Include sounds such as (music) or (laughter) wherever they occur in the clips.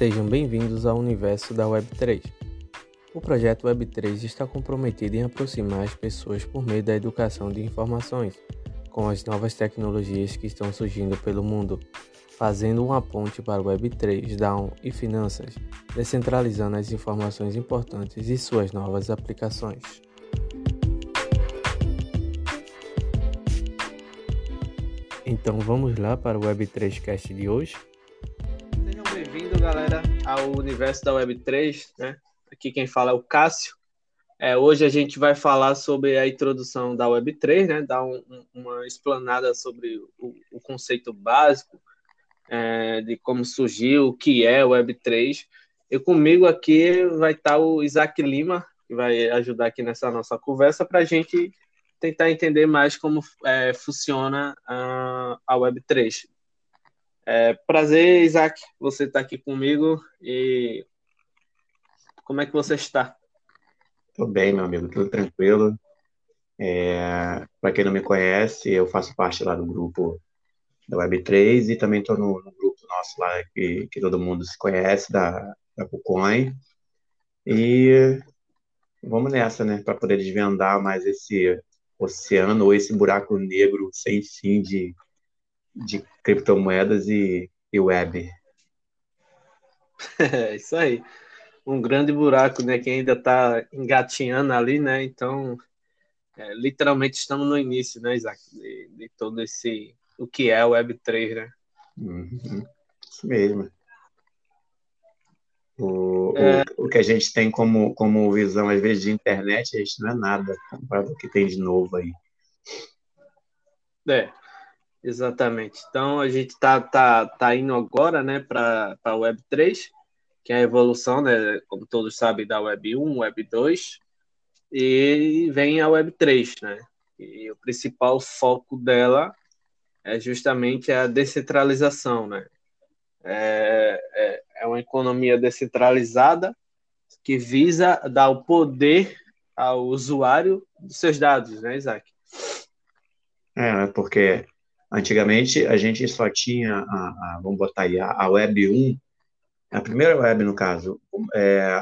Sejam bem-vindos ao universo da Web3. O projeto Web3 está comprometido em aproximar as pessoas por meio da educação de informações, com as novas tecnologias que estão surgindo pelo mundo, fazendo uma ponte para o Web3, Down e finanças, descentralizando as informações importantes e suas novas aplicações. Então vamos lá para o Web3 Cast de hoje? Galera, ao universo da Web3, né? Aqui quem fala é o Cássio. É, hoje a gente vai falar sobre a introdução da Web3, né? Dar um, uma explanada sobre o, o conceito básico é, de como surgiu, o que é Web3. E comigo aqui vai estar o Isaac Lima, que vai ajudar aqui nessa nossa conversa para a gente tentar entender mais como é, funciona a, a Web3. É, prazer, Isaac, você está aqui comigo e como é que você está? Tudo bem, meu amigo, tudo tranquilo. É, Para quem não me conhece, eu faço parte lá do grupo da Web3 e também estou no, no, grupo nosso lá que, que todo mundo se conhece, da, da KuCoin. E vamos nessa, né, para poder desvendar mais esse oceano ou esse buraco negro sem fim de, de criptomoedas e, e web. (laughs) É isso aí. Um grande buraco, né, que ainda está engatinhando ali, né? Então, é, literalmente estamos no início, né, Isaac, de, de, todo esse o que é o Web3, né? Uhum. Isso mesmo. O, é... o, o, que a gente tem como, como visão, às vezes, de internet, a gente não é nada comparado ao que tem de novo aí. É, exatamente. Então, a gente está tá, tá indo agora né, para a Web 3, que é a evolução, né, como todos sabem, da Web 1, Web 2, e vem a Web 3, né? E o principal foco dela é justamente a descentralização, né? É, é, é uma economia descentralizada que visa dar o poder ao usuário dos seus dados, né, Isaac? É, porque antigamente a gente só tinha, a, a vamos botar aí, a, a, Web 1, a primeira web, no caso, é,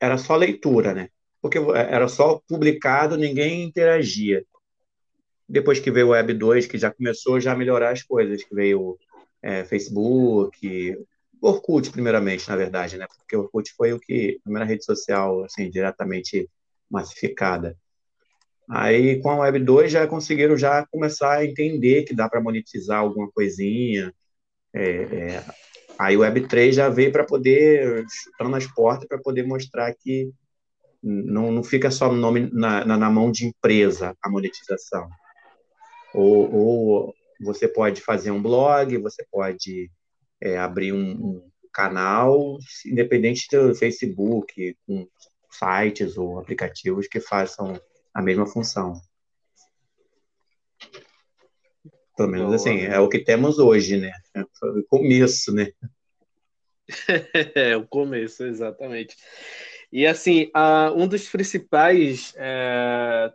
era só leitura, né? Porque era só publicado, ninguém interagia. Depois que veio o Web 2, que já começou já a melhorar as coisas, que veio é, Facebook, Orkut, primeiramente, na verdade, né? Porque o Orkut foi o que, a primeira rede social, assim, diretamente massificada. Aí, com a Web 2, já conseguiram já começar a entender que dá para monetizar alguma coisinha. É, é, aí o Web 3 já veio para poder, chutando as portas, para poder mostrar que não, não fica só no nome, na, na, na mão de empresa a monetização. Ou, ou você pode fazer um blog, você pode é, abrir um, um, canal, independente do Facebook, com sites ou aplicativos que façam a mesma função. Pelo menos assim, é o que temos hoje, né? É o começo, né? (laughs) é, o começo, exatamente. E assim, uh, um dos principais é,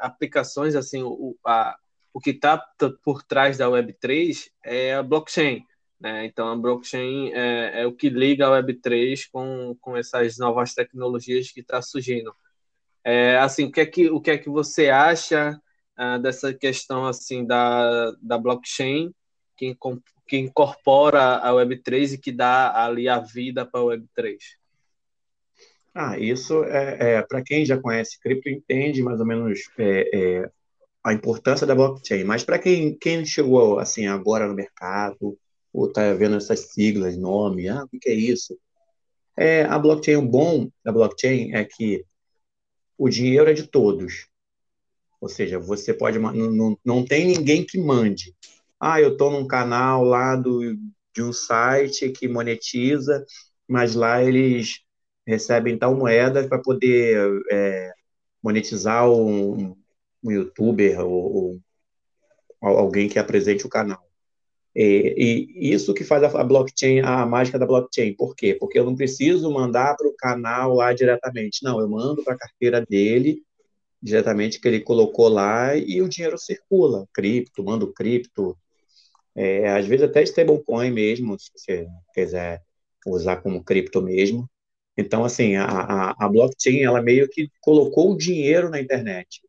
aplicações, assim, o, a, o que está por trás da Web3 é a blockchain. Né? Então, a blockchain é, é, o que liga a Web3 com, com essas novas tecnologias que está surgindo. É, assim, o que é que, o que, é que você acha uh, dessa questão assim da, da blockchain que, que incorpora a Web3 e que dá ali a vida para a Web3? Ah, isso é, é para quem já conhece cripto entende mais ou menos é, é a importância da blockchain. Mas para quem, quem chegou assim agora no mercado, ou está vendo essas siglas, nome, ah, o que é isso? É, a blockchain, o bom da blockchain é que o dinheiro é de todos. Ou seja, você pode. Não, não, não tem ninguém que mande. Ah, eu estou num canal lá do, de um site que monetiza, mas lá eles recebem tal moeda para poder é, monetizar um, um youtuber ou, ou, alguém que apresente o canal. E, e isso que faz a, a, blockchain, a mágica da blockchain. Por quê? Porque eu não preciso mandar para o canal lá diretamente. Não, eu mando para a carteira dele diretamente que ele colocou lá e o dinheiro circula. Cripto, mando cripto. É, às vezes até stablecoin mesmo, se você quiser usar como cripto mesmo. Então, assim, a, a, a blockchain, ela meio que colocou o dinheiro na internet,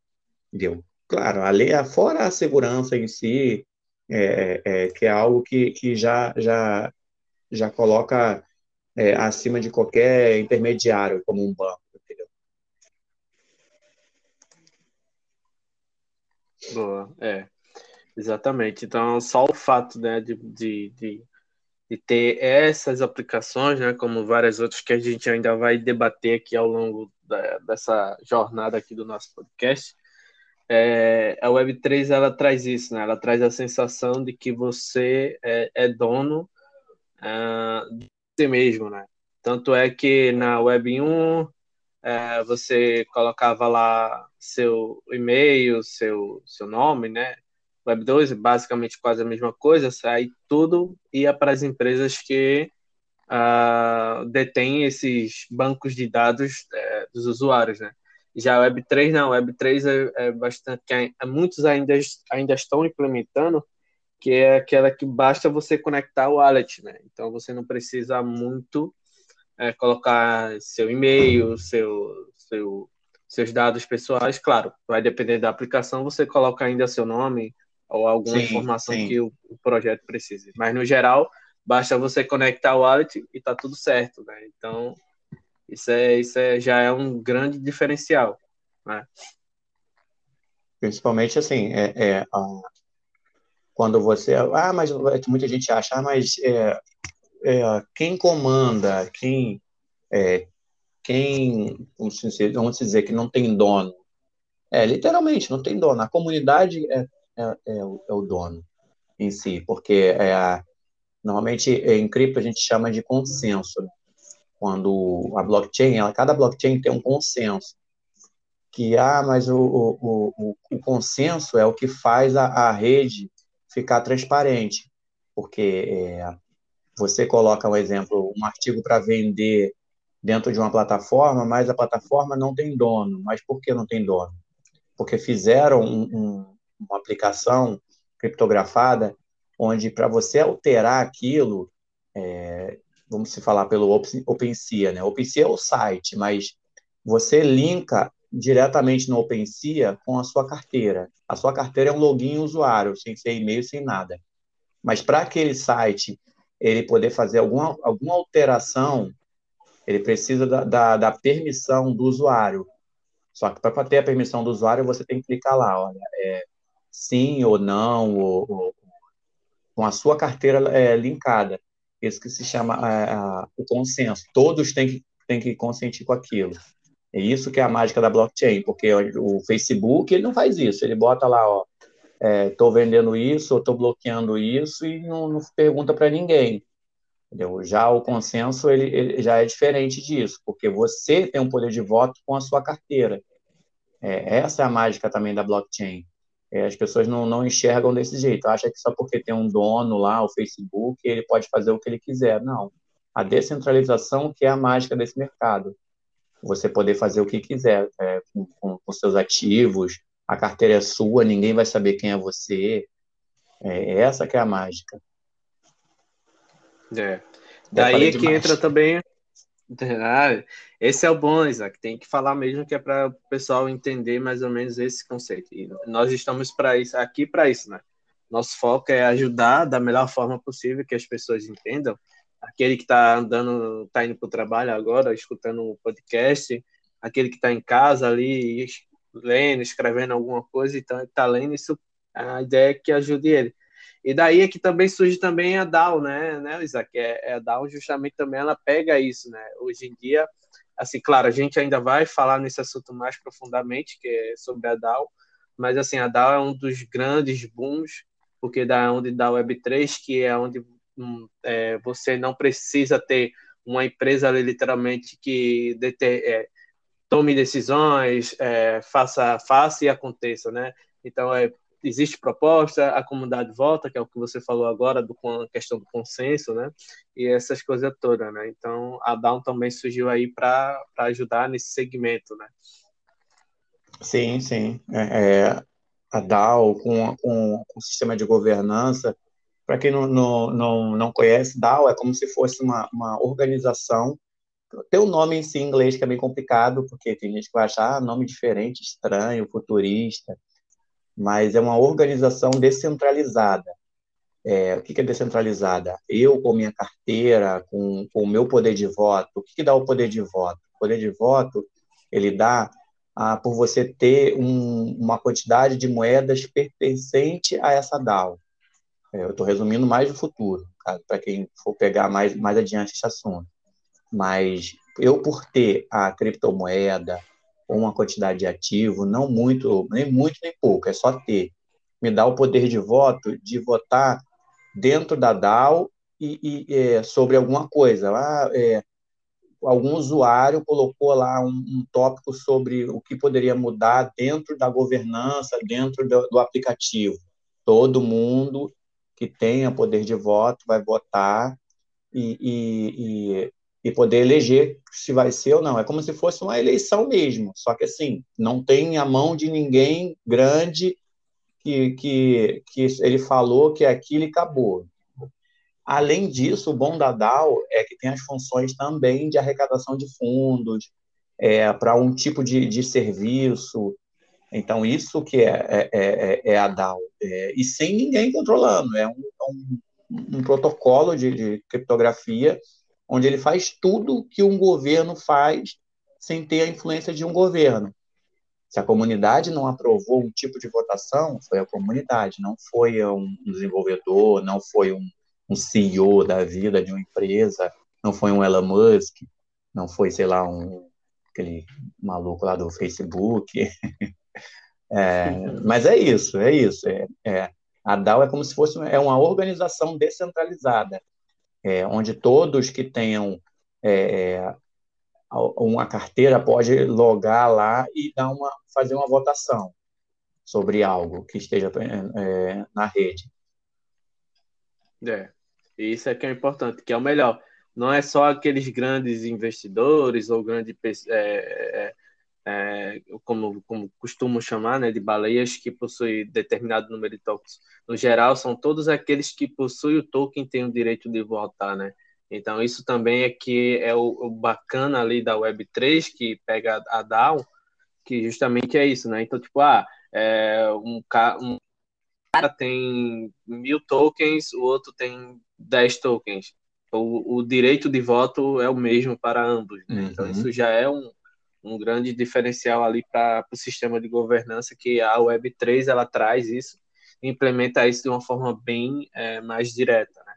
entendeu? Claro, a lei, fora a segurança em si, é, é, que é algo que, que já, já, já coloca é, acima de qualquer intermediário, como um banco? Boa, é, exatamente. Então, só o fato né, de, de, de, de ter essas aplicações, né, como várias outras que a gente ainda vai debater aqui ao longo da, dessa jornada aqui do nosso podcast, é, a Web3 ela traz isso, né? Ela traz a sensação de que você é, é dono uh, de si mesmo, né? Tanto é que na Web 1 é, você colocava lá seu e-mail, seu, seu nome, né? Web 2 basicamente quase a mesma coisa, aí tudo ia para as empresas que uh, detêm esses bancos de dados é, dos usuários, né? Já a Web3 não, a Web3 é, é bastante, que muitos ainda, ainda estão implementando, que é aquela que basta você conectar o wallet, né? Então você não precisa muito é, colocar seu e-mail, seu, seu, seus dados pessoais, claro, vai depender da aplicação, você coloca ainda seu nome ou alguma sim, informação sim. que o, o, projeto precise. Mas no geral, basta você conectar o wallet e tá tudo certo, né? Então isso, é, isso é, já é um grande diferencial. Né? Principalmente assim, é, é quando você. Ah, mas muita gente acha, ah, mas é, é, quem comanda, quem. É, quem. Vamos dizer, vamos dizer que não tem dono. É, literalmente, não tem dono. A comunidade é, é, é o, é o, dono em si, porque é a, normalmente em cripto a gente chama de consenso. Né? Quando a blockchain, ela, cada blockchain tem um consenso, que, ah, mas o, o, o, o consenso é o que faz a, a rede ficar transparente, porque é, você coloca, um exemplo, um artigo para vender dentro de uma plataforma, mas a plataforma não tem dono. Mas por que não tem dono? Porque fizeram um, um, uma aplicação criptografada onde para você alterar aquilo, é, vamos se falar pelo OpenSea, né? OpenSea é o site, mas você linka diretamente no OpenSea com a sua carteira. A sua carteira é um login usuário, sem ser e-mail, sem nada. Mas para aquele site ele poder fazer alguma, alguma alteração, ele precisa da, da, da permissão do usuário. Só que para ter a permissão do usuário, você tem que clicar lá, olha, é, sim ou não, ou, ou, com a sua carteira é, linkada. Isso que se chama é, o consenso. Todos têm que, têm que consentir com aquilo. É isso que é a mágica da blockchain, porque o Facebook ele não faz isso. Ele bota lá, ó, estou é, vendendo isso, estou bloqueando isso e não, não pergunta para ninguém. Entendeu? Já o consenso ele, ele, já é diferente disso, porque você tem um poder de voto com a sua carteira. É, essa é a mágica também da blockchain. É, as pessoas não, não enxergam desse jeito, acha que só porque tem um dono lá, o Facebook, ele pode fazer o que ele quiser. Não. A descentralização que é a mágica desse mercado. Você poder fazer o que quiser é, com, com, com, seus ativos, a carteira é sua, ninguém vai saber quem é você. É, essa que é a mágica. É. Daí é que entra também (laughs) ah, esse é o bom, Isaac. Tem que falar mesmo que é para o pessoal entender mais ou menos esse conceito. E nós estamos para isso, aqui para isso, né? Nosso foco é ajudar da melhor forma possível que as pessoas entendam. Aquele que está andando, está indo para o trabalho agora, escutando um podcast, aquele que está em casa ali, lendo, escrevendo alguma coisa, então está lendo isso. A ideia é que ajude ele. E daí é que também surge também a DAO, né, né Isaac? É, é, a DAO justamente também ela pega isso, né? Hoje em dia, assim, claro, a gente ainda vai falar nesse assunto mais profundamente, que é sobre a DAO, mas assim, a DAO é um dos grandes booms, porque da onde dá Web3, que é onde hum, é, você não precisa ter uma empresa literalmente que deter, é, tome decisões, é, faça, faça e aconteça, né? Então, é existe proposta, a comunidade vota, que é o que você falou agora, do, com a questão do consenso, né? E essas coisas todas, né? Então, a Down também surgiu aí para ajudar nesse segmento, né? Sim, sim. É, é a DAO com, com, com o sistema de governança, para quem não, não, não, não conhece, DAO é como se fosse uma, uma organização. Tem o um nome em si em inglês que é bem complicado, porque tem gente que vai achar ah, nome diferente, estranho, futurista, mas é uma organização descentralizada. É, o que, é descentralizada? Eu, com minha carteira, com, com o meu poder de voto, o que, que dá o poder de voto? O poder de voto, ele dá ah, por você ter um, uma quantidade de moedas pertencente a essa DAO. É, eu estou resumindo mais do futuro, para quem for pegar mais, mais adiante esse assunto. Mas eu, por ter a criptomoeda uma quantidade de ativo, não muito, nem muito nem pouco, é só ter, me dá o poder de voto de votar dentro da DAO e, e é, sobre alguma coisa. Lá, é, algum usuário colocou lá um, um, tópico sobre o que poderia mudar dentro da governança, dentro do, do aplicativo. Todo mundo que tenha poder de voto vai votar e, e, e, e, poder eleger se vai ser ou não. É como se fosse uma eleição mesmo, só que assim, não tem a mão de ninguém grande que, que, que ele falou que aquilo e acabou. Além disso, o bom da DAO é que tem as funções também de arrecadação de fundos é, para um tipo de, de serviço, então, isso que é, é, é, é a DAO. É, e sem ninguém controlando. É um, um, um protocolo de, de, criptografia onde ele faz tudo que um governo faz sem ter a influência de um governo. Se a comunidade não aprovou um tipo de votação, foi a comunidade, não foi um desenvolvedor, não foi um, um CEO da vida de uma empresa, não foi um Elon Musk, não foi, sei lá, um aquele maluco lá do Facebook. (laughs) É, mas é isso, é isso. É, é, a DAO é como se fosse é uma organização descentralizada, é, onde todos que tenham é, é, uma carteira pode logar lá e dar uma, fazer uma votação sobre algo que esteja é, na rede. É, isso é que é importante, que é o melhor. Não é só aqueles grandes investidores ou grandes é, é, como, como costumo chamar, né, de baleias que possuem determinado número de tokens. No geral, são todos aqueles que possuem o token têm o direito de votar, né? Então, isso também é que é o, o bacana ali da Web3, que pega a DAO, que justamente é isso, né? Então, tipo, ah, é, um, um cara tem mil tokens, o outro tem dez tokens. O, o direito de voto é o mesmo para ambos, né? Então, uhum. isso já é um, um grande diferencial ali para o sistema de governança que a Web3 ela traz isso implementa isso de uma forma bem é, mais direta. Né?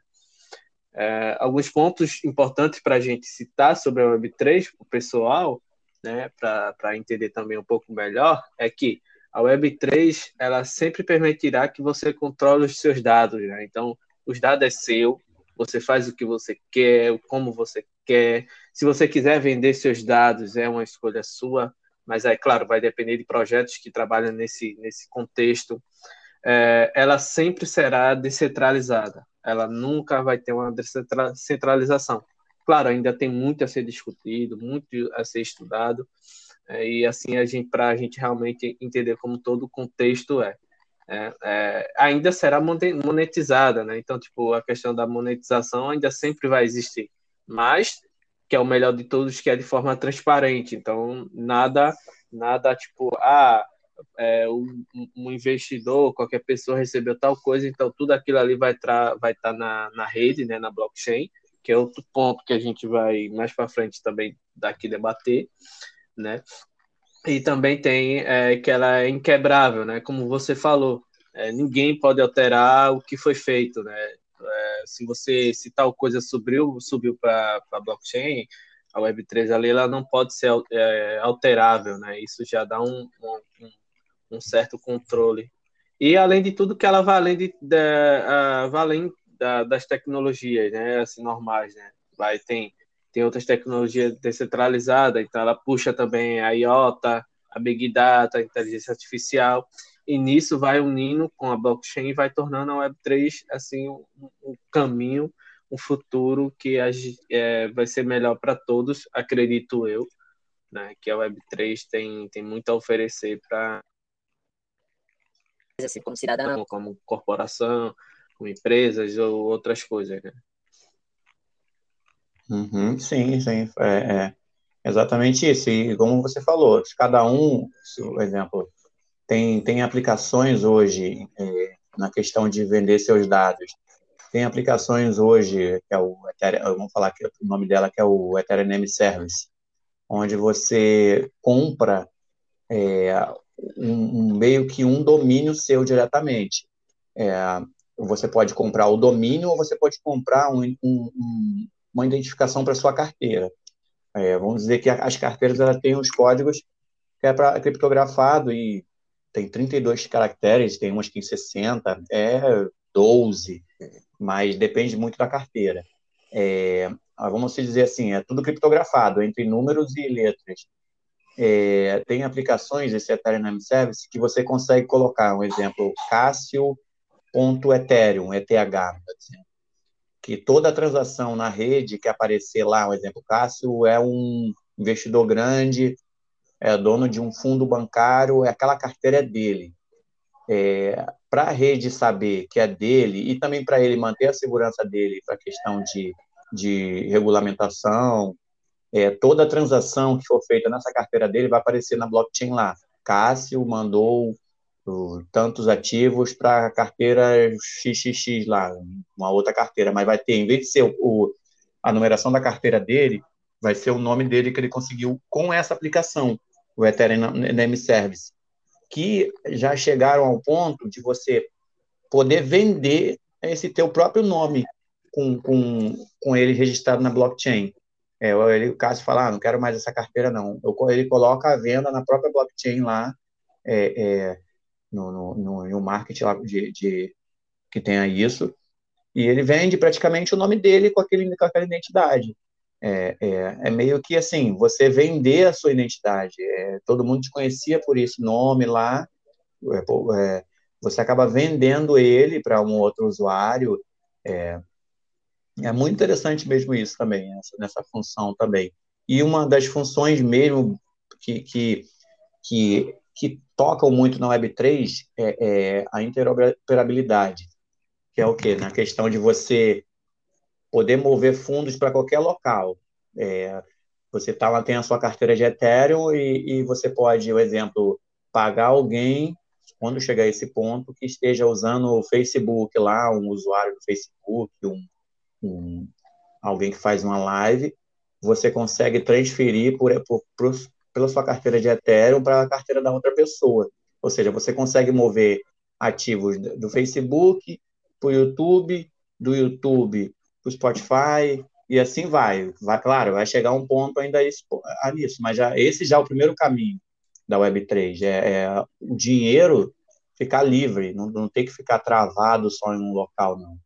É, alguns pontos importantes para a gente citar sobre a Web3 para o pessoal, né, para entender também um pouco melhor, é que a Web3 ela sempre permitirá que você controle os seus dados. Né? Então, os dados é seu, você faz o que você quer, como você quer. Se você quiser vender seus dados, é uma escolha sua, mas aí, claro, vai depender de projetos que trabalham nesse, nesse contexto. É, ela sempre será descentralizada, ela nunca vai ter uma descentralização. Claro, ainda tem muito a ser discutido, muito a ser estudado, é, e assim a gente para a gente realmente entender como todo o contexto é. É, é, ainda será monetizada, né? Então, tipo, a questão da monetização ainda sempre vai existir mas que é o melhor de todos, que é de forma transparente. Então, nada, nada tipo, ah, é, um, um, investidor, qualquer pessoa recebeu tal coisa, então tudo aquilo ali vai estar vai tá na, na rede, né, na blockchain, que é outro ponto que a gente vai mais para frente também daqui debater, né? E também tem é, que ela é inquebrável, né? Como você falou, é, ninguém pode alterar o que foi feito, né? É, se você se tal coisa subiu subiu para a blockchain, a Web3 ali ela não pode ser é, alterável, né? Isso já dá um, um, um, certo controle. E além de tudo que ela vai além, de, uh, vai além da, das tecnologias, né? Assim, normais, né? Vai, tem, tem outras tecnologias descentralizadas, então ela puxa também a IOTA, a Big Data, a inteligência artificial, e nisso vai unindo com a blockchain e vai tornando a Web3 assim um, um caminho, um futuro que a, é, vai ser melhor para todos, acredito eu, né, que a Web3 tem, tem muito a oferecer para assim, como cidadão, como corporação, com empresas ou outras coisas, né? Uhum, sim, sim, é, é, exatamente isso. E como você falou, cada um, por exemplo, tem, tem aplicações hoje é, na questão de vender seus dados. Tem aplicações hoje, que é o vamos falar que o nome dela que é o Ethereum Name Service, onde você compra é, um, um, meio que um domínio seu diretamente. É, você pode comprar o domínio ou você pode comprar um, um, uma identificação para sua carteira. É, vamos dizer que as carteiras elas têm os códigos que é para criptografado e tem 32 caracteres, tem umas que tem 60, é 12, mas depende muito da carteira. É, vamos dizer assim, é tudo criptografado entre números e letras. É, tem aplicações, esse Ethereum Service, que você consegue colocar, um exemplo, Cássio.ethereum, ETH, que toda transação na rede que aparecer lá, um exemplo, Cássio é um investidor grande, é dono de um fundo bancário, aquela carteira é dele. É, para a rede saber que é dele e também para ele manter a segurança dele para a questão de, de regulamentação, é, toda transação que for feita nessa carteira dele vai aparecer na blockchain lá. Cássio mandou tantos ativos para a carteira XXX lá, uma outra carteira, mas vai ter, em vez de ser o, a numeração da carteira dele, vai ser o nome dele que ele conseguiu com essa aplicação, o Ethereum Name Service, que já chegaram ao ponto de você poder vender esse teu próprio nome com, com, com ele registrado na blockchain. É, ele, o Cássio fala, ah, não quero mais essa carteira, não. Eu, ele coloca a venda na própria blockchain lá, é, é, no, no, no, no market lá de, de, que tenha isso, e ele vende praticamente o nome dele com, aquele, com aquela identidade. É, é, é, meio que assim, você vender a sua identidade. É, todo mundo te conhecia por esse nome lá, é, é, você acaba vendendo ele para um outro usuário. É, é muito interessante mesmo isso também, essa, nessa função também. E uma das funções mesmo que, que, que, que tocam muito na Web3 é, a interoperabilidade, que é o quê? Na questão de você poder mover fundos para qualquer local. É, você tá lá, tem a sua carteira de Ethereum e, e você pode, por exemplo, pagar alguém quando chegar a esse ponto que esteja usando o Facebook lá, um usuário do Facebook, um um, alguém que faz uma live, você consegue transferir por, por, por, pela sua carteira de Ethereum para a carteira da outra pessoa. Ou seja, você consegue mover ativos do Facebook para o YouTube, do YouTube para o Spotify, e assim vai. vai. Claro, vai chegar um ponto ainda isso, nisso, mas já, esse já é o primeiro caminho da Web3. É, é o dinheiro ficar livre, não, não que ficar travado só em um local, não.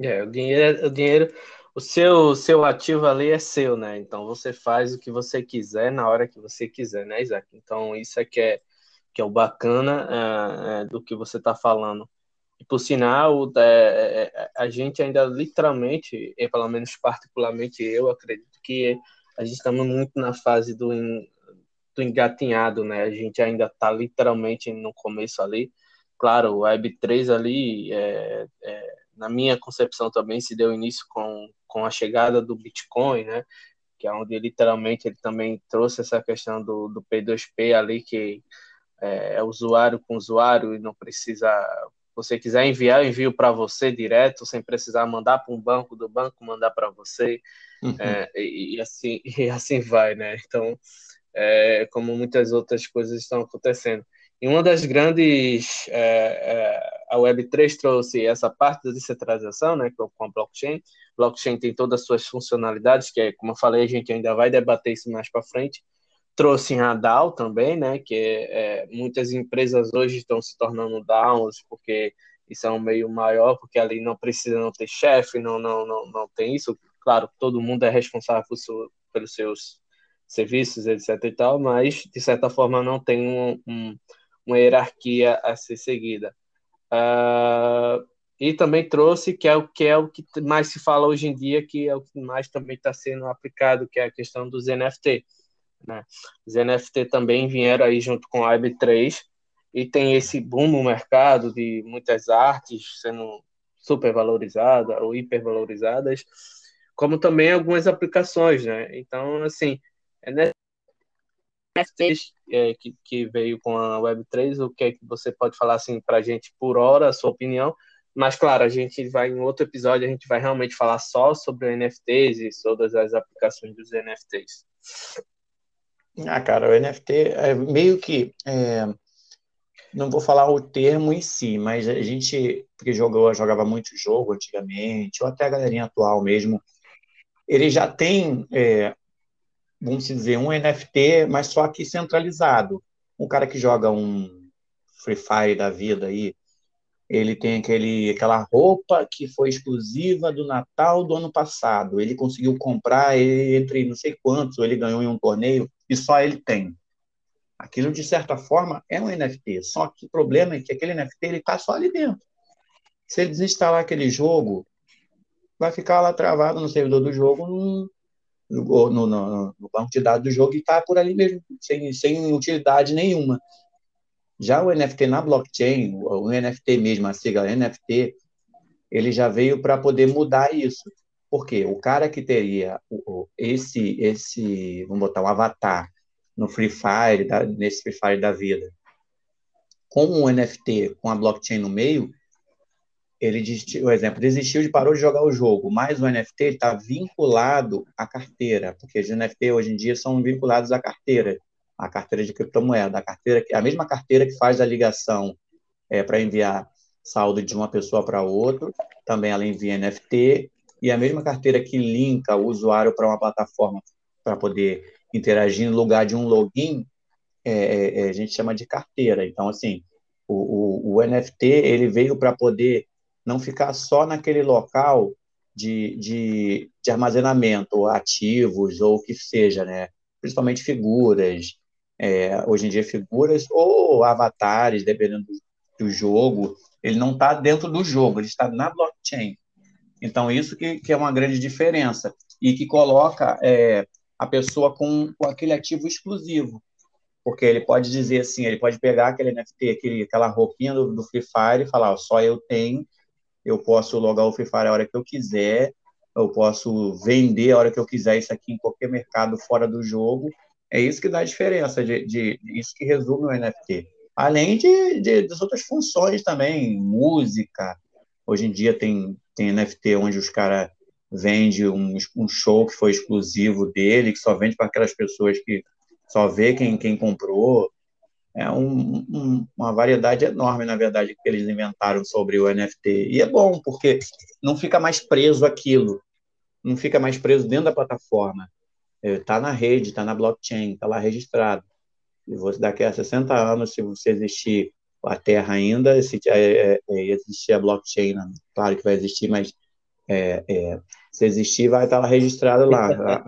É, o dinheiro, o dinheiro, o seu, seu ativo ali é seu, né? Então você faz o que você quiser na hora que você quiser, né, Isaac? Então isso é que é, que é o bacana é, é, do que você está falando. Por sinal, é, é, a gente ainda literalmente, e pelo menos particularmente eu acredito que a gente está muito na fase do, do engatinhado, né? A gente ainda está literalmente no começo ali. Claro, o Web3 ali é, é na minha concepção também se deu início com, com a chegada do Bitcoin, né? Que é onde literalmente ele também trouxe essa questão do, do P2P ali, que é, é usuário com usuário e não precisa. Você quiser enviar, eu envio para você direto, sem precisar mandar para um banco do banco mandar para você, uhum. é, e, e, assim (laughs) e assim vai, né? Então, é, como muitas outras coisas estão acontecendo. E uma das grandes. É, é, a Web3 trouxe essa parte da descentralização, né, com a blockchain. Blockchain tem todas as suas funcionalidades, que é, como eu falei, a gente ainda vai debater isso mais para frente. Trouxe a DAO também, né, que é, muitas empresas hoje estão se tornando DAOs, porque isso é um meio maior, porque ali não precisa não ter chefe, não, não, não, não tem isso. Claro, todo mundo é responsável por seu, pelos seus serviços, etc e tal, mas de certa forma não tem um, um uma hierarquia a ser seguida. Uh, e também trouxe que é o que é o que mais se fala hoje em dia, que é o que mais também está sendo aplicado, que é a questão dos NFT. Né? Os NFT também vieram aí junto com a Web3 e tem esse boom no mercado de muitas artes sendo supervalorizadas ou hipervalorizadas, como também algumas aplicações, né? Então, assim, NFTs é, que, que veio com a Web3, o que é que você pode falar assim para a gente por hora, a sua opinião? Mas, claro, a gente vai em outro episódio, a gente vai realmente falar só sobre NFTs e todas as aplicações dos NFTs. Ah, cara, o NFT é meio que. É, não vou falar o termo em si, mas a gente, porque jogou, jogava muito jogo antigamente, ou até a galerinha atual mesmo, ele já tem, é, vamos dizer, um NFT, mas só que centralizado. Um cara que joga um Free Fire da vida aí, ele tem aquele, aquela roupa que foi exclusiva do Natal do ano passado. Ele conseguiu comprar entre não sei quantos, ou ele ganhou em um torneio, e só ele tem. Aquilo, de certa forma, é um NFT. Só que o problema é que aquele NFT está só ali dentro. Se ele desinstalar aquele jogo, vai ficar lá travado no servidor do jogo, no, no, no, no banco de dados do jogo, e está por ali mesmo, sem, sem utilidade nenhuma. Já o NFT na blockchain, o NFT mesmo, a sigla NFT, ele já veio para poder mudar isso. Porque o cara que teria esse, esse, vamos botar um avatar no Free Fire, nesse Free Fire da vida, com um NFT, com a blockchain no meio, ele, o exemplo, desistiu de parou de jogar o jogo, mas o NFT está vinculado à carteira, porque os NFT hoje em dia são vinculados à carteira a carteira de criptomoeda, a carteira a mesma carteira que faz a ligação é, para enviar saldo de uma pessoa para outra, também ela envia NFT e a mesma carteira que linka o usuário para uma plataforma para poder interagir no lugar de um login, é, é, é, a gente chama de carteira. Então, assim, o, o, o NFT ele veio para poder não ficar só naquele local de, de, de armazenamento, ativos ou o que seja, né? principalmente figuras, é, hoje em dia figuras ou avatares, dependendo do, do jogo, ele não está dentro do jogo, ele está na blockchain. Então, isso que, que é uma grande diferença e que coloca é, a pessoa com, com aquele ativo exclusivo. Porque ele pode dizer assim, ele pode pegar aquele NFT, aquele, aquela roupinha do, do Free Fire e falar, ó, só eu tenho, eu posso logar o Free Fire a hora que eu quiser, eu posso vender a hora que eu quiser isso aqui em qualquer mercado fora do jogo, é isso que dá a diferença, de, de isso que resume o NFT. Além de, de, das outras funções também, música. Hoje em dia tem, tem NFT onde os caras vendem um, um show que foi exclusivo dele, que só vende para aquelas pessoas que só vê quem, quem comprou. É um, um, uma variedade enorme, na verdade, que eles inventaram sobre o NFT. E é bom, porque não fica mais preso aquilo, não fica mais preso dentro da plataforma está na rede, está na blockchain, está lá registrado. E você, daqui a 60 anos, se você existir a Terra ainda, se é, é, é, existir a blockchain, né? claro que vai existir, mas é, é, se existir, vai estar tá lá registrado lá.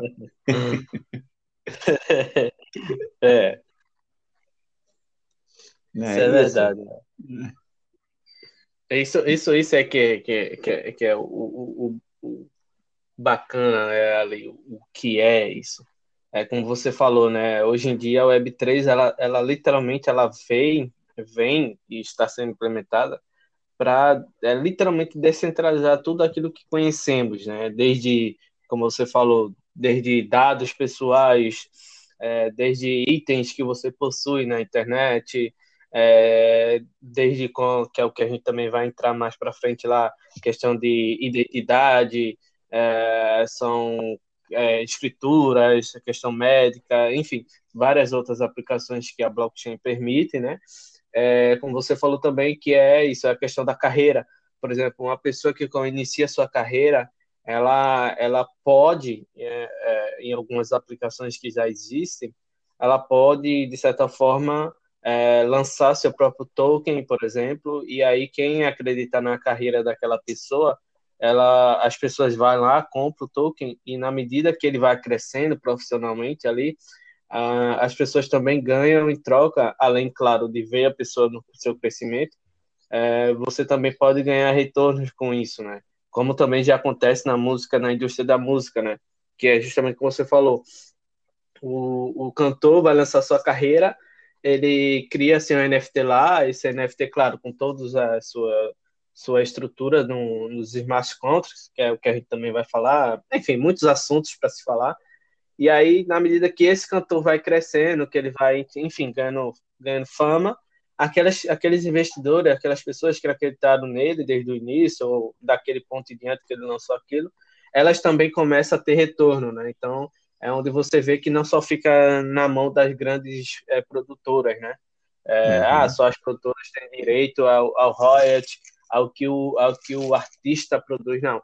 (laughs) é. (laughs) Né, isso é, verdade. Isso, isso, isso é que, que, que, que é o, o, o, bacana né, ali, o que é isso. É como você falou, né? Hoje em dia a Web3 ela, ela literalmente ela vem, vem e está sendo implementada para é, literalmente descentralizar tudo aquilo que conhecemos, né? Desde, como você falou, desde dados pessoais, é, desde itens que você possui na internet, é, desde com, que é o que a gente também vai entrar mais para frente lá, questão de identidade, é, são é, escrituras, questão médica, enfim, várias outras aplicações que a blockchain permite, né? É, como você falou também, que é isso, é a questão da carreira. Por exemplo, uma pessoa que inicia sua carreira, ela, ela pode, é, é, em algumas aplicações que já existem, ela pode, de certa forma, é, lançar seu próprio token, por exemplo, e aí quem acreditar na carreira daquela pessoa ela, as pessoas vão lá, compram o token e na medida que ele vai crescendo profissionalmente ali, as pessoas também ganham em troca, além, claro, de ver a pessoa no seu crescimento, uh, você também pode ganhar retornos com isso, né? Como também já acontece na música, na indústria da música, né? Que é justamente como você falou, o, o cantor vai lançar sua carreira ele cria assim, um NFT lá, esse NFT, claro, com toda a sua, sua estrutura no, nos smart contracts, que é o que a gente também vai falar, enfim, muitos assuntos para se falar. E aí, na medida que esse cantor vai crescendo, que ele vai, enfim, ganhando, ganhando fama, aquelas, aqueles investidores, aquelas pessoas que acreditaram nele desde o início, ou daquele ponto em diante que ele lançou aquilo, elas também começam a ter retorno, né? Então, é onde você vê que não só fica na mão das grandes é, produtoras, né? É, uhum. Ah, só as produtoras têm direito ao, ao royalty, ao que, o, ao que o artista produz, não.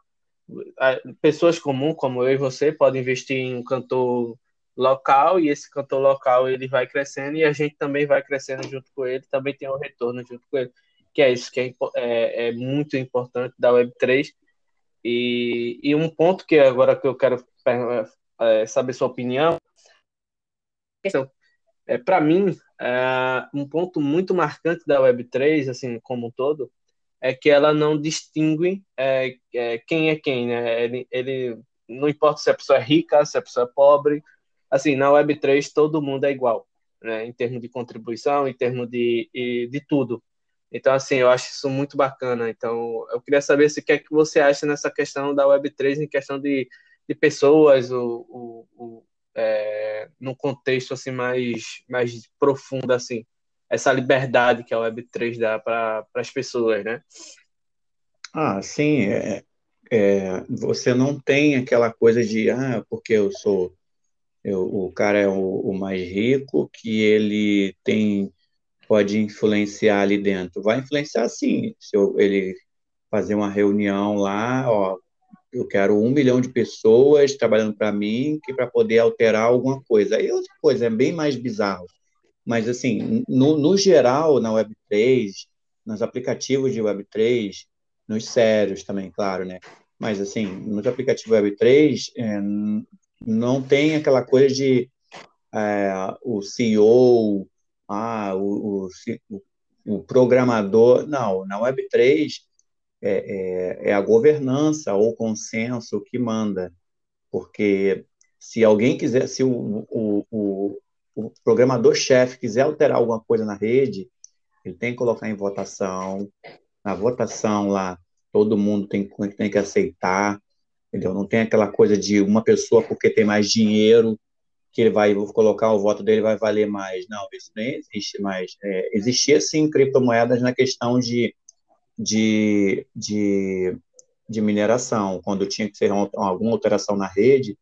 Pessoas comuns, como eu e você, podem investir em um cantor local e esse cantor local ele vai crescendo e a gente também vai crescendo junto com ele, também tem um retorno junto com ele, que é isso que é, é, é muito importante da Web3. E, e um ponto que agora que eu quero é, saber sua opinião. Então, é, para mim, é, um ponto muito marcante da Web3, assim, como um todo, é que ela não distingue é, é, quem é quem, né? Ele, ele, não importa se a pessoa é rica, se a pessoa é pobre, assim, na Web3 todo mundo é igual, né? Em termos de contribuição, em termos de, de tudo. Então, assim, eu acho isso muito bacana. Então, eu queria saber se o que é que você acha nessa questão da Web3, em questão de de pessoas o, o, o é, num contexto assim mais, mais profundo assim essa liberdade que a Web3 dá para as pessoas, né? Ah, sim, é, é, você não tem aquela coisa de ah, porque eu sou eu, o cara é o, o, mais rico que ele tem pode influenciar ali dentro. Vai influenciar sim, se eu, ele fazer uma reunião lá, ó, eu quero um milhão de pessoas trabalhando para mim que para poder alterar alguma coisa. Aí outra coisa, é bem mais bizarro. Mas, assim, no, no geral, na Web3, nos aplicativos de Web3, nos sérios também, claro, né? Mas, assim, nos aplicativos Web3, é, não tem aquela coisa de é, o CEO, ah, o, o, o programador. Não, na Web3, é, é, é a governança ou consenso que manda, porque se alguém quiser, se o, o, o, o programador-chefe quiser alterar alguma coisa na rede, ele tem que colocar em votação, na votação lá, todo mundo tem, tem que aceitar, entendeu? Não tem aquela coisa de uma pessoa porque tem mais dinheiro que ele vai colocar o voto dele vai valer mais. Não, isso nem existe mais. É, existia sim criptomoedas na questão de de, de, de mineração. Quando tinha que ser alguma alteração na rede,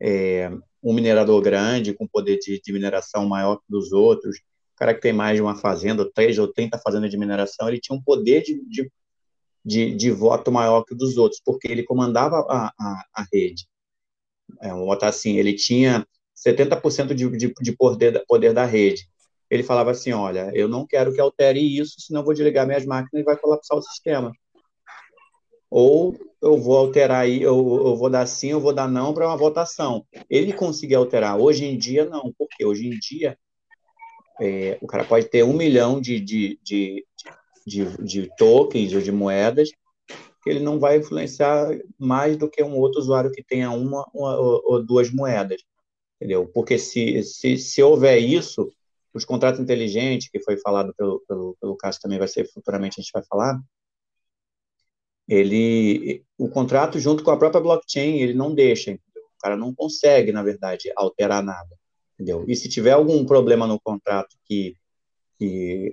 é, um minerador grande, com poder de, de mineração maior que dos outros, o cara que tem mais de uma fazenda, três ou trinta fazendas de mineração, ele tinha um poder de, de, de, de voto maior que dos outros, porque ele comandava a, a, a rede. É, vamos botar assim, ele tinha 70% de, de, de poder, poder da rede ele falava assim: olha, eu não quero que altere isso, senão vou desligar minhas máquinas e vai colapsar o sistema. Ou eu vou alterar aí, eu, eu vou dar sim, eu vou dar não para uma votação. Ele conseguia alterar. Hoje em dia, não, porque hoje em dia é, o cara pode ter um milhão de, de, de, de, de tokens ou de moedas que ele não vai influenciar mais do que um outro usuário que tenha uma, uma ou, ou duas moedas, entendeu? Porque se, se, se houver isso, os contratos inteligentes, que foi falado pelo, pelo, pelo Cássio, também vai ser futuramente, a gente vai falar, ele, o contrato junto com a própria blockchain, ele não deixa, entendeu? o cara não consegue, na verdade, alterar nada, entendeu? E se tiver algum problema no contrato que, que,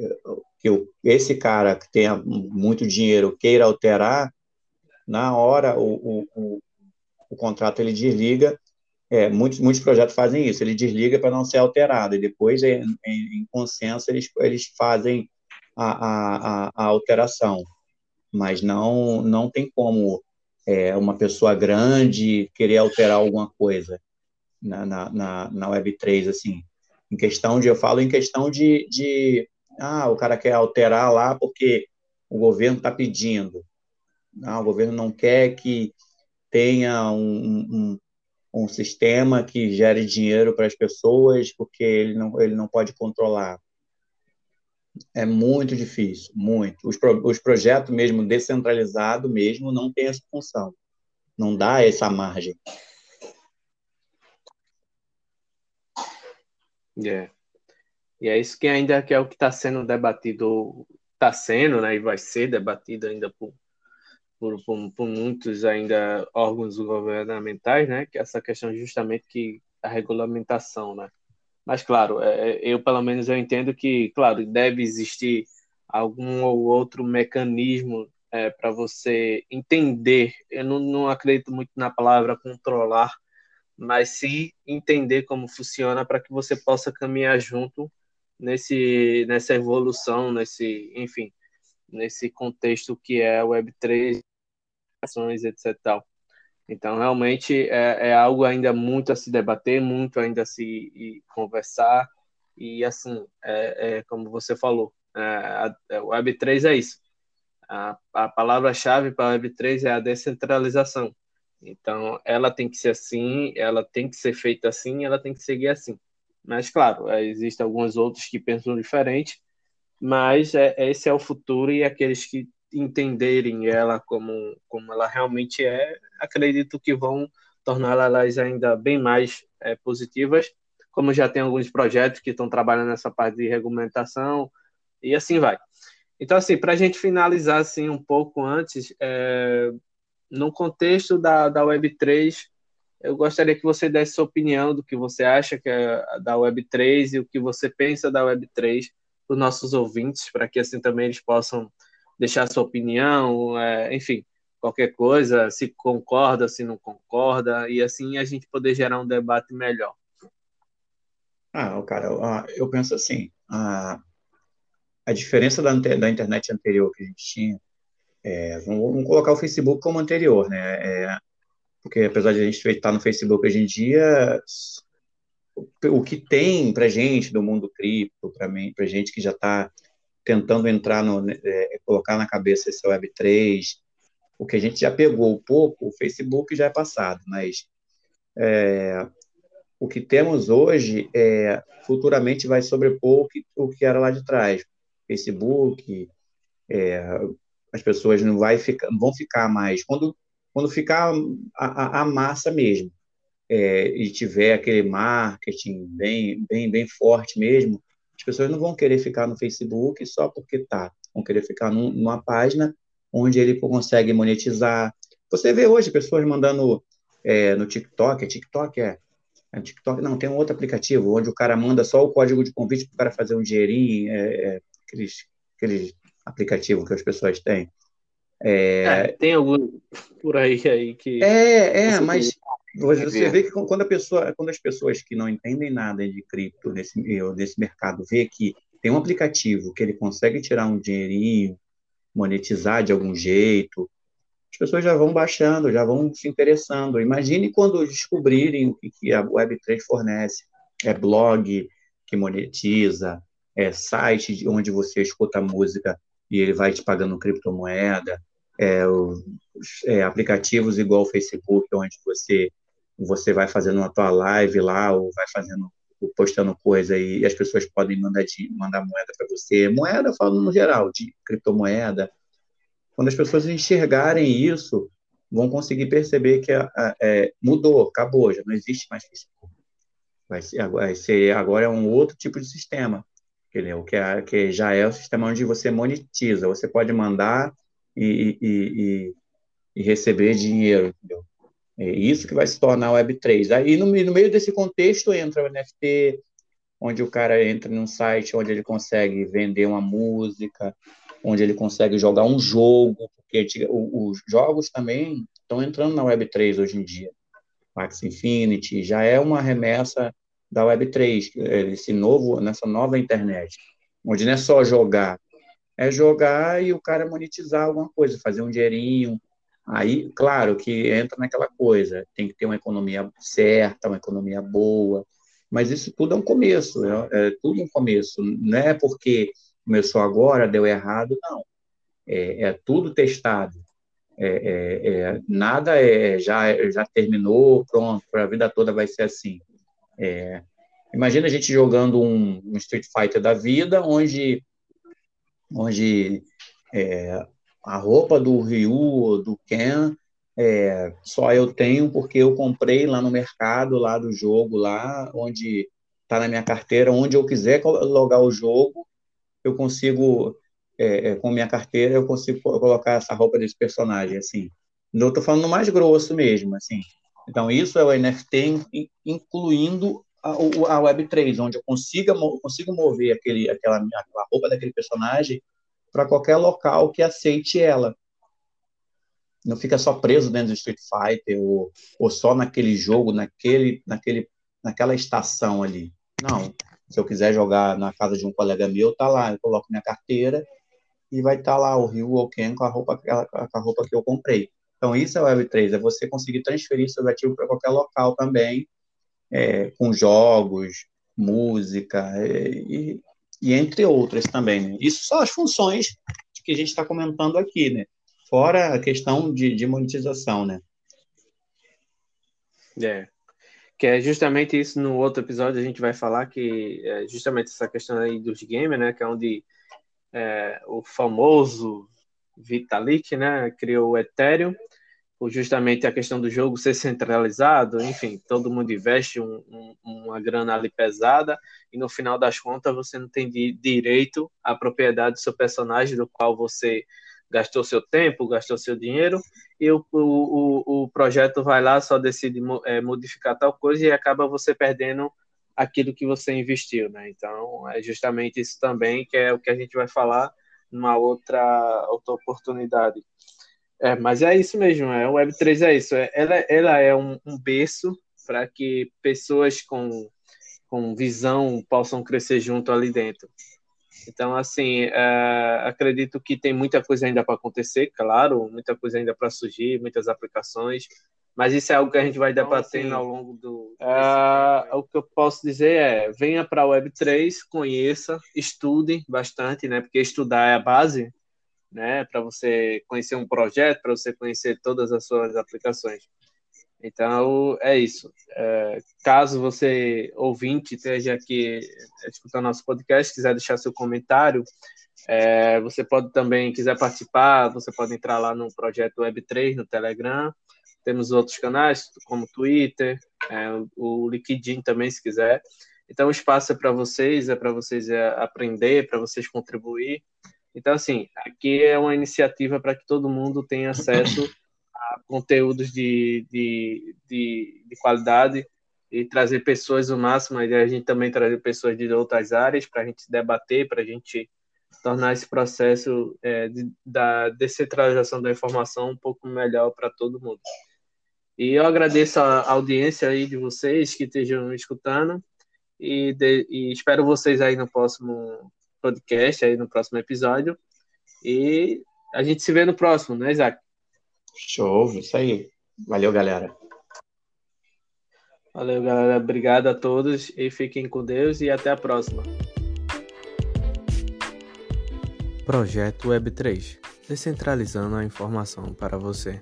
que esse cara que tenha muito dinheiro queira alterar, na hora o, o, o, o contrato ele desliga é, muitos, muitos projetos fazem isso, ele desliga para não ser alterado, e depois, em, em, consenso, eles, eles fazem a, a, a, alteração. Mas não, não tem como é, uma pessoa grande querer alterar alguma coisa na, na, na, na Web3, assim. Em questão de, eu falo em questão de, de ah, o cara quer alterar lá porque o governo está pedindo. Não, o governo não quer que tenha um, um, um sistema que gere dinheiro para as pessoas, porque ele não, ele não pode controlar. É muito difícil, muito. Os, pro, os projetos mesmo descentralizado mesmo não tem essa função, não dá essa margem. É. E é isso que ainda que é o que está sendo debatido, está sendo, né, e vai ser debatido ainda por, por, por, por, muitos ainda órgãos governamentais, né, que é essa questão justamente que a regulamentação, né. Mas claro, é, é, eu pelo menos eu entendo que, claro, deve existir algum ou outro mecanismo é, para você entender. Eu não, não acredito muito na palavra controlar, mas sim entender como funciona para que você possa caminhar junto nesse nessa evolução, nesse, enfim, nesse contexto que é a Web3, ações, etc. Tal. Então, realmente é, é, algo ainda muito a se debater, muito ainda a se conversar. E, assim, é, é como você falou, é, a, a Web3 é isso. A, a palavra-chave para a Web3 é a descentralização. Então, ela tem que ser assim, ela tem que ser feita assim, ela tem que seguir assim. Mas, claro, é, existem alguns outros que pensam diferente, mas é, esse é o futuro e aqueles que entenderem ela como, como ela realmente é, acredito que vão torná-las ainda bem mais é, positivas, como já tem alguns projetos que estão trabalhando nessa parte de regulamentação, e assim vai. Então, assim, para a gente finalizar assim, um pouco antes, é, no contexto da, da Web3, eu gostaria que você desse sua opinião do que você acha que é da Web3 e o que você pensa da Web3 para os nossos ouvintes, para que assim também eles possam deixar sua opinião, é, enfim, qualquer coisa, se concorda, se não concorda, e assim a gente poder gerar um debate melhor. Ah, cara, eu penso assim, a, a diferença da, da internet anterior que a gente tinha é, vamos, vamos, colocar o Facebook como anterior, né? É, porque apesar de a gente estar no Facebook hoje em dia, o, o que tem para gente do mundo cripto, para mim, para gente que já está tentando entrar no, né, é, colocar na cabeça esse Web3, o que a gente já pegou um pouco, o Facebook já é passado, mas é, o que temos hoje é, futuramente vai sobrepor o que, o que era lá de trás. Facebook, é, as pessoas não, vai ficar, vão ficar mais. Quando, quando ficar a, a massa mesmo, é, e tiver aquele marketing bem, bem, bem forte mesmo, as pessoas não vão querer ficar no Facebook só porque tá. Vão querer ficar num, numa página onde ele consegue monetizar. Você vê hoje pessoas mandando é, no TikTok, é TikTok é, é TikTok, não, tem um outro aplicativo onde o cara manda só o código de convite para o cara fazer um dinheirinho, é, é, aqueles, aqueles aplicativo que as pessoas têm. É... É, tem algum por aí aí que. É, é, mas você, você vê que quando a pessoa, quando as pessoas que não entendem nada de cripto nesse, desse mercado vê que tem um aplicativo que ele consegue tirar um dinheirinho, monetizar de algum jeito, as pessoas já vão baixando, já vão se interessando. Imagine quando descobrirem o que a Web3 fornece. É blog que monetiza, é site onde você escuta música e ele vai te pagando criptomoeda, é, os, é, aplicativos igual o Facebook, onde você você vai fazendo a tua live lá, ou vai fazendo, postando coisa e as pessoas podem mandar, mandar moeda para você. Moeda, falando no geral, de criptomoeda. Quando as pessoas enxergarem isso, vão conseguir perceber que a, a, é, mudou, acabou, já não existe mais. Vai ser, vai ser, agora é um outro tipo de sistema entendeu? Que, é, que já é o sistema onde você monetiza, você pode mandar e, e, e, e receber dinheiro, entendeu? É isso que vai se tornar o Web3. Aí, no, no meio desse contexto, entra o NFT, onde o cara entra num site onde ele consegue vender uma música, onde ele consegue jogar um jogo, porque os jogos também estão entrando na Web3 hoje em dia. Max Infinity já é uma remessa da Web3, esse novo, nessa nova internet, onde não é só jogar, é jogar e o cara monetizar alguma coisa, fazer um dinheirinho. Aí, claro que entra naquela coisa, tem que ter uma economia certa, uma economia boa, mas isso tudo é um começo, é, é tudo um começo. Não é porque começou agora, deu errado, não. É, é tudo testado. É, é, é nada é já, já terminou, pronto, a vida toda vai ser assim. É, imagina a gente jogando um, um, Street Fighter da vida, onde, onde é, a roupa do Ryu, do Ken, é, só eu tenho porque eu comprei lá no mercado, lá do jogo, lá onde tá na minha carteira, onde eu quiser logar o jogo, eu consigo, é, é, com minha carteira, eu consigo colocar essa roupa desse personagem, assim. Eu estou falando mais grosso mesmo, assim. Então, isso é o NFT, incluindo a, a Web3, onde eu consiga, consigo mover aquele, aquela, aquela roupa daquele personagem para qualquer local que aceite ela. Não fica só preso dentro do Street Fighter ou, ou só naquele jogo, naquele, naquele, naquela estação ali. Não. Se eu quiser jogar na casa de um colega meu, tá lá, eu coloco minha carteira e vai estar tá lá o Ryu ou Ken com a roupa, com a roupa que eu comprei. Então, isso é o Web3, é você conseguir transferir seus ativos para qualquer local também, é, com jogos, música é, e, e, entre outras também. Né? Isso são as funções que a gente está comentando aqui, né? Fora a questão de, de monetização, né? É. Que é justamente isso no outro episódio a gente vai falar que é justamente essa questão aí dos games, né? Que é onde é, o famoso Vitalik, né? Criou o Ethereum por justamente a questão do jogo ser centralizado, enfim, todo mundo investe um, um, uma grana ali pesada e no final das contas você não tem di direito à propriedade do seu personagem, do qual você gastou seu tempo, gastou seu dinheiro e o, o, o projeto vai lá, só decide é, modificar tal coisa e acaba você perdendo aquilo que você investiu, né? Então é justamente isso também que é o que a gente vai falar numa outra, outra oportunidade. É, mas é isso mesmo, é, o Web3 é isso. É, ela, ela é um, um berço para que pessoas com, com visão possam crescer junto ali dentro. Então, assim, é, acredito que tem muita coisa ainda para acontecer, claro, muita coisa ainda para surgir, muitas aplicações, mas isso é algo que a gente vai então, debatendo assim, ao longo do. É, o que eu posso dizer é: venha para a Web3, conheça, estude bastante, né? Porque estudar é a base né, para você conhecer um projeto, para você conhecer todas as suas aplicações. Então, é isso. É, caso você, ouvinte, esteja aqui escutando nosso podcast, quiser deixar seu comentário, é, você pode também, quiser participar, você pode entrar lá no projeto Web3 no Telegram. Temos outros canais, como Twitter, é, o LinkedIn também, se quiser. Então, o espaço é para vocês, é para vocês é, aprender, para vocês contribuir. Então, assim, aqui é uma iniciativa para que todo mundo tenha acesso a conteúdos de, de, de, de qualidade e trazer pessoas o máximo, e a gente também trazer pessoas de outras áreas para a gente debater, para a gente tornar esse processo é, de, da descentralização da informação um pouco melhor para todo mundo. E eu agradeço a audiência aí de vocês que estejam escutando e, de, e espero vocês aí no próximo podcast aí no próximo episódio. E a gente se vê no próximo, né, Isaac? Show, isso aí. Valeu, galera. Valeu, galera. Obrigado a todos e fiquem com Deus e até a próxima. Projeto Web3 Descentralizando a informação para você.